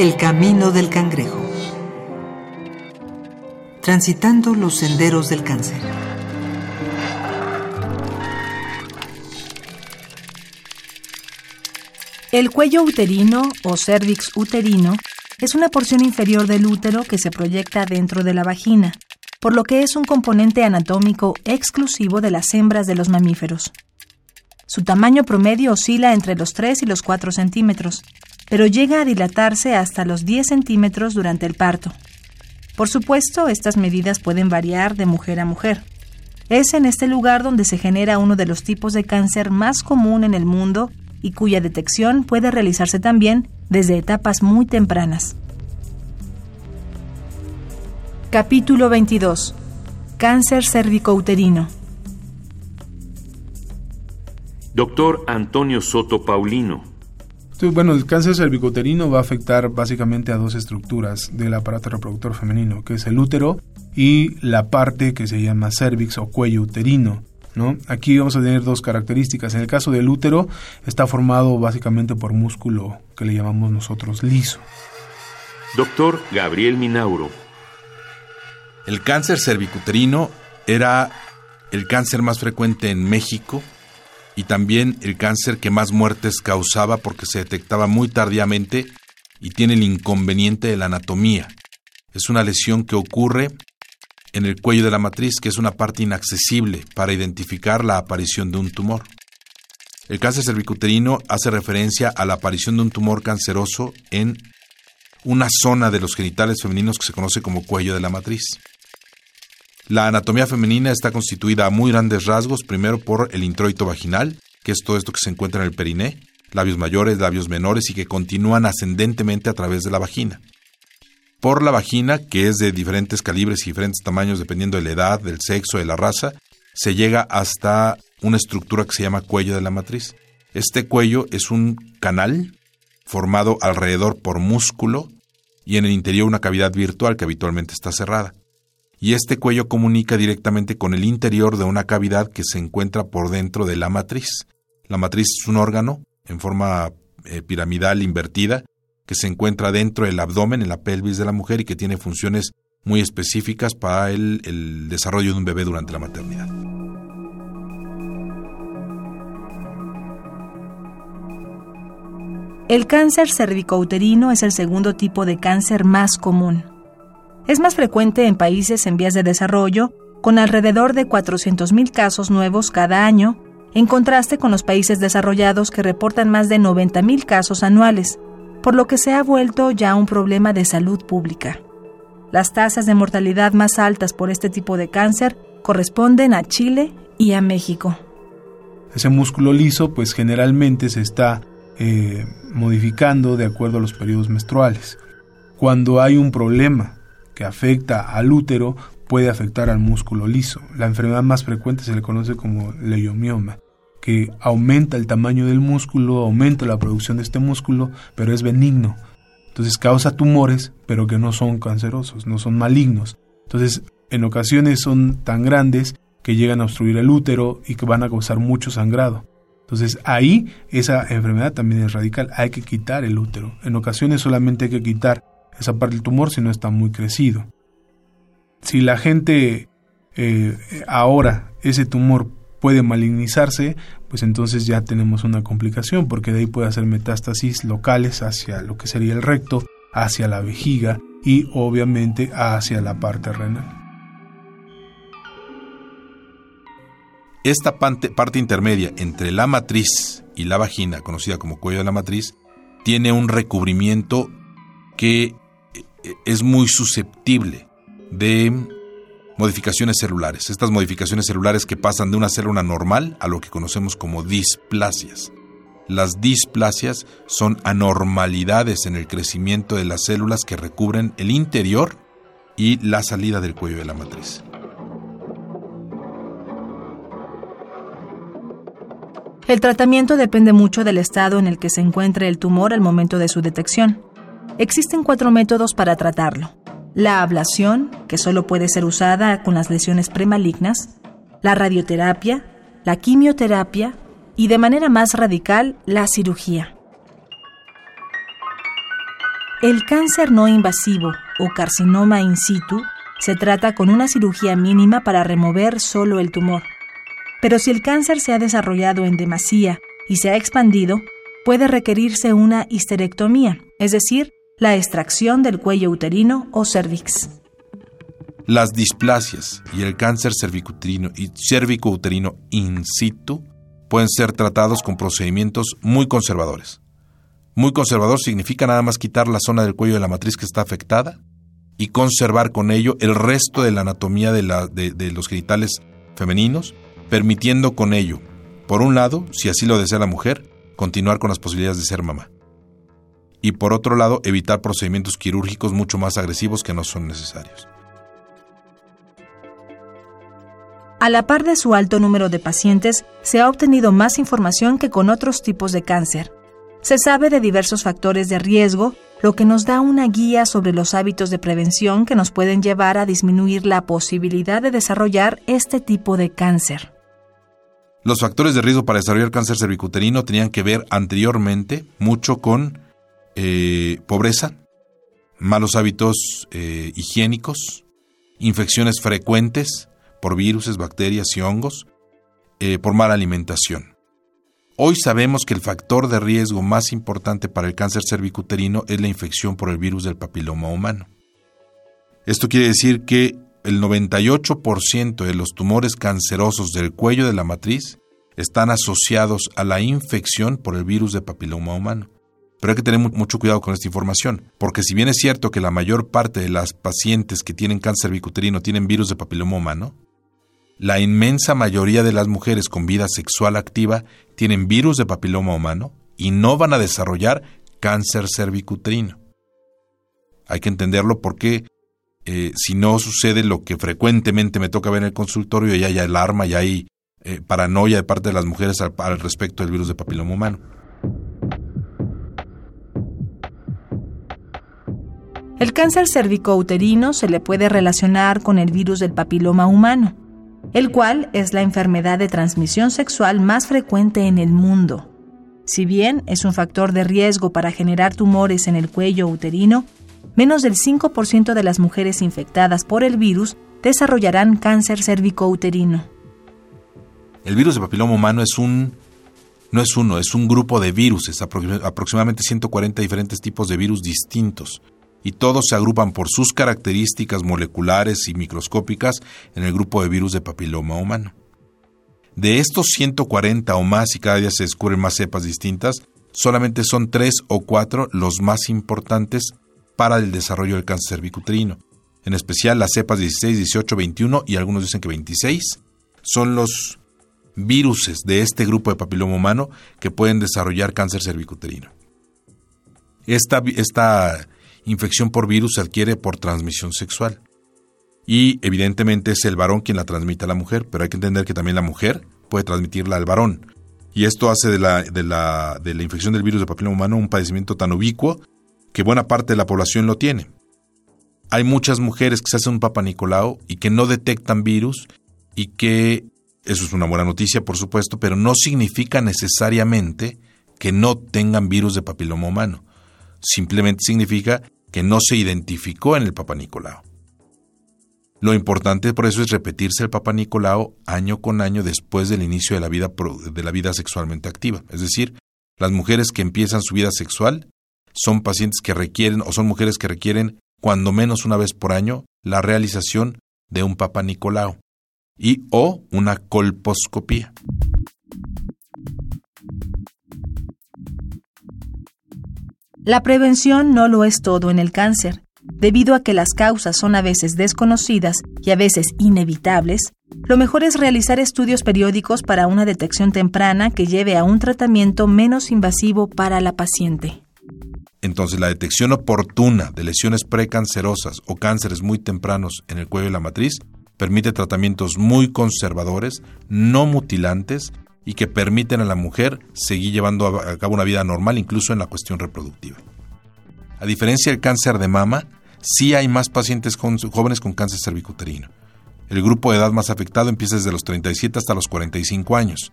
El camino del cangrejo. Transitando los senderos del cáncer. El cuello uterino o cervix uterino es una porción inferior del útero que se proyecta dentro de la vagina, por lo que es un componente anatómico exclusivo de las hembras de los mamíferos. Su tamaño promedio oscila entre los 3 y los 4 centímetros, pero llega a dilatarse hasta los 10 centímetros durante el parto. Por supuesto, estas medidas pueden variar de mujer a mujer. Es en este lugar donde se genera uno de los tipos de cáncer más común en el mundo y cuya detección puede realizarse también desde etapas muy tempranas. Capítulo 22. Cáncer cervicouterino. Doctor Antonio Soto Paulino. Bueno, el cáncer cervicouterino va a afectar básicamente a dos estructuras del aparato reproductor femenino, que es el útero y la parte que se llama cervix o cuello uterino. ¿no? Aquí vamos a tener dos características. En el caso del útero está formado básicamente por músculo que le llamamos nosotros liso. Doctor Gabriel Minauro. El cáncer cervicuterino era el cáncer más frecuente en México y también el cáncer que más muertes causaba porque se detectaba muy tardíamente y tiene el inconveniente de la anatomía. Es una lesión que ocurre en el cuello de la matriz, que es una parte inaccesible para identificar la aparición de un tumor. El cáncer cervicuterino hace referencia a la aparición de un tumor canceroso en una zona de los genitales femeninos que se conoce como cuello de la matriz. La anatomía femenina está constituida a muy grandes rasgos, primero por el introito vaginal, que es todo esto que se encuentra en el periné, labios mayores, labios menores y que continúan ascendentemente a través de la vagina por la vagina, que es de diferentes calibres y diferentes tamaños dependiendo de la edad, del sexo, de la raza, se llega hasta una estructura que se llama cuello de la matriz. Este cuello es un canal formado alrededor por músculo y en el interior una cavidad virtual que habitualmente está cerrada. Y este cuello comunica directamente con el interior de una cavidad que se encuentra por dentro de la matriz. La matriz es un órgano en forma eh, piramidal invertida que se encuentra dentro del abdomen, en la pelvis de la mujer y que tiene funciones muy específicas para el, desarrollo de un bebé durante la maternidad. El cáncer cervicouterino es el segundo tipo de cáncer más común. Es más frecuente en países en vías de desarrollo, con alrededor de 400.000 casos nuevos cada año, en contraste con los países desarrollados que reportan más de 90.000 casos anuales, por lo que se ha vuelto ya un problema de salud pública. Las tasas de mortalidad más altas por este tipo de cáncer corresponden a Chile y a México. Ese músculo liso pues generalmente se está eh, modificando de acuerdo a los periodos menstruales. Cuando hay un problema que afecta al útero, puede afectar al músculo liso. La enfermedad más frecuente se le conoce como leiomioma que aumenta el tamaño del músculo, aumenta la producción de este músculo, pero es benigno. Entonces causa tumores, pero que no son cancerosos, no son malignos. Entonces, en ocasiones son tan grandes que llegan a obstruir el útero y que van a causar mucho sangrado. Entonces, ahí esa enfermedad también es radical. Hay que quitar el útero. En ocasiones solamente hay que quitar esa parte del tumor si no está muy crecido. Si la gente eh, ahora ese tumor puede malignizarse, pues entonces ya tenemos una complicación, porque de ahí puede hacer metástasis locales hacia lo que sería el recto, hacia la vejiga y obviamente hacia la parte renal. Esta parte, intermedia entre la matriz y la vagina, conocida como cuello de la matriz, tiene un recubrimiento que es muy susceptible de modificaciones celulares, estas modificaciones celulares que pasan de una célula normal a lo que conocemos como displasias. Las displasias son anormalidades en el crecimiento de las células que recubren el interior y la salida del cuello de la matriz. El tratamiento depende mucho del estado en el que se encuentre el tumor al momento de su detección. Existen cuatro métodos para tratarlo la ablación, que solo puede ser usada con las lesiones premalignas, la radioterapia, la quimioterapia y de manera más radical la cirugía. El cáncer no invasivo o carcinoma in situ se trata con una cirugía mínima para remover solo el tumor. Pero si el cáncer se ha desarrollado en demasía y se ha expandido, puede requerirse una histerectomía, es decir, la extracción del cuello uterino o cervix. Las displasias y el cáncer cervicouterino y in situ pueden ser tratados con procedimientos muy conservadores. Muy conservador significa nada más quitar la zona del cuello de la matriz que está afectada y conservar con ello el resto de la anatomía de los genitales femeninos, permitiendo con ello, por un lado, si así lo desea la mujer, continuar con las posibilidades de ser mamá. Y por otro lado, evitar procedimientos quirúrgicos mucho más agresivos que no son necesarios. A la par de su alto número de pacientes, se ha obtenido más información que con otros tipos de cáncer. Se sabe de diversos factores de riesgo, lo que nos da una guía sobre los hábitos de prevención que nos pueden llevar a disminuir la posibilidad de desarrollar este tipo de cáncer. Los factores de riesgo para desarrollar cáncer cervicuterino tenían que ver anteriormente mucho con eh, pobreza, malos hábitos eh, higiénicos, infecciones frecuentes, por virus, bacterias y hongos, eh, por mala alimentación. Hoy sabemos que el factor de riesgo más importante para el cáncer cervicuterino es la infección por el virus del papiloma humano. Esto quiere decir que el 98% de los tumores cancerosos del cuello de la matriz están asociados a la infección por el virus del papiloma humano. Pero hay que tener mucho cuidado con esta información, porque si bien es cierto que la mayor parte de las pacientes que tienen cáncer cervicuterino tienen virus de papiloma humano, la inmensa mayoría de las mujeres con vida sexual activa tienen virus de papiloma humano y no van a desarrollar cáncer cervicuterino. Hay que entenderlo porque eh, si no sucede lo que frecuentemente me toca ver en el consultorio, ya hay alarma, ya hay eh, paranoia de parte de las mujeres al respecto del virus de papiloma humano. El cáncer cervicouterino se le puede relacionar con el virus del papiloma humano el cual es la enfermedad de transmisión sexual más frecuente en el mundo. Si bien es un factor de riesgo para generar tumores en el cuello uterino, menos del 5% de las mujeres infectadas por el virus desarrollarán cáncer cervicouterino. El virus de papiloma humano es un no es uno, es un grupo de virus, aproximadamente 140 diferentes tipos de virus distintos y todos se agrupan por sus características moleculares y microscópicas en el grupo de virus de papiloma humano. De estos 140 o más, y cada día se descubren más cepas distintas, solamente son tres o cuatro los más importantes para el desarrollo del cáncer cervicuterino. En especial las cepas 16, 18, 21 y algunos dicen que 26 son los viruses de este grupo de papiloma humano que pueden desarrollar cáncer cervicuterino. Esta, esta infección por virus se adquiere por transmisión sexual. Y evidentemente es el varón quien la transmite a la mujer, pero hay que entender que también la mujer puede transmitirla al varón. Y esto hace de la, de la, de la infección del virus de papiloma humano un padecimiento tan ubicuo que buena parte de la población lo tiene. Hay muchas mujeres que se hacen un Papa y que no detectan virus y que, eso es una buena noticia por supuesto, pero no significa necesariamente que no tengan virus de papiloma humano. Simplemente significa que no se identificó en el Papa Nicolau. Lo importante por eso es repetirse el Papa Nicolau año con año después del inicio de la vida, de la vida sexualmente activa. Es decir, las mujeres que empiezan su vida sexual son pacientes que requieren o son mujeres que requieren cuando menos una vez por año la realización de un Papa Nicolau y o una colposcopía. La prevención no lo es todo en el cáncer. Debido a que las causas son a veces desconocidas y a veces inevitables, lo mejor es realizar estudios periódicos para una detección temprana que lleve a un tratamiento menos invasivo para la paciente. Entonces, la detección oportuna de lesiones precancerosas o cánceres muy tempranos en el cuello de la matriz permite tratamientos muy conservadores, no mutilantes y que permiten a la mujer seguir llevando a cabo una vida normal incluso en la cuestión reproductiva. A diferencia del cáncer de mama, sí hay más pacientes jóvenes con cáncer cervicuterino. El grupo de edad más afectado empieza desde los 37 hasta los 45 años.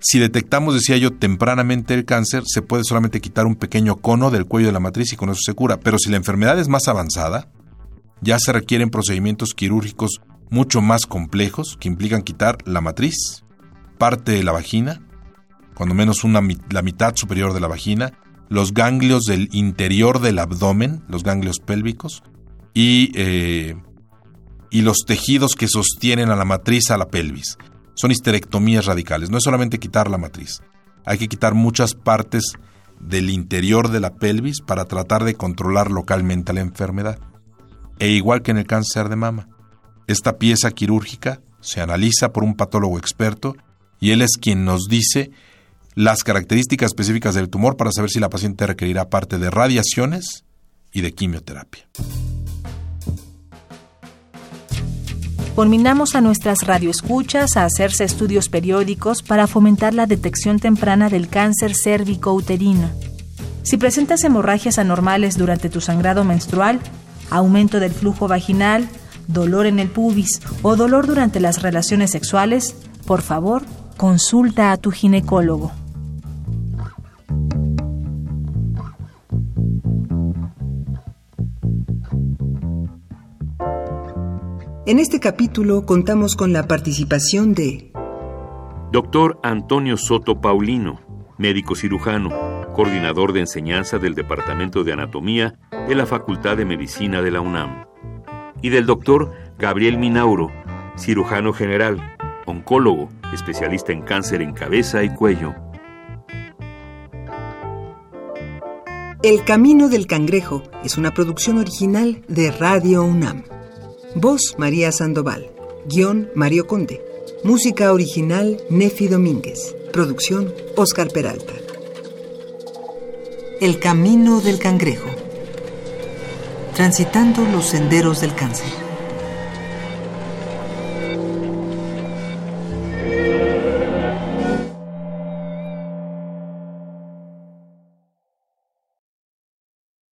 Si detectamos, decía yo, tempranamente el cáncer, se puede solamente quitar un pequeño cono del cuello de la matriz y con eso se cura. Pero si la enfermedad es más avanzada, ya se requieren procedimientos quirúrgicos mucho más complejos que implican quitar la matriz, parte de la vagina, cuando menos una, la mitad superior de la vagina, los ganglios del interior del abdomen, los ganglios pélvicos, y, eh, y los tejidos que sostienen a la matriz a la pelvis. Son histerectomías radicales, no es solamente quitar la matriz, hay que quitar muchas partes del interior de la pelvis para tratar de controlar localmente la enfermedad. E igual que en el cáncer de mama, esta pieza quirúrgica se analiza por un patólogo experto y él es quien nos dice las características específicas del tumor para saber si la paciente requerirá parte de radiaciones y de quimioterapia. Conminamos a nuestras radioescuchas a hacerse estudios periódicos para fomentar la detección temprana del cáncer cérvico-uterino. Si presentas hemorragias anormales durante tu sangrado menstrual, aumento del flujo vaginal, dolor en el pubis o dolor durante las relaciones sexuales, por favor, consulta a tu ginecólogo. En este capítulo contamos con la participación de Doctor Antonio Soto Paulino, médico cirujano, coordinador de enseñanza del Departamento de Anatomía de la Facultad de Medicina de la UNAM. Y del doctor Gabriel Minauro, cirujano general, oncólogo, especialista en cáncer en cabeza y cuello. El Camino del Cangrejo es una producción original de Radio UNAM. Voz María Sandoval. Guión Mario Conde. Música original Nefi Domínguez. Producción Oscar Peralta. El Camino del Cangrejo. Transitando los senderos del cáncer.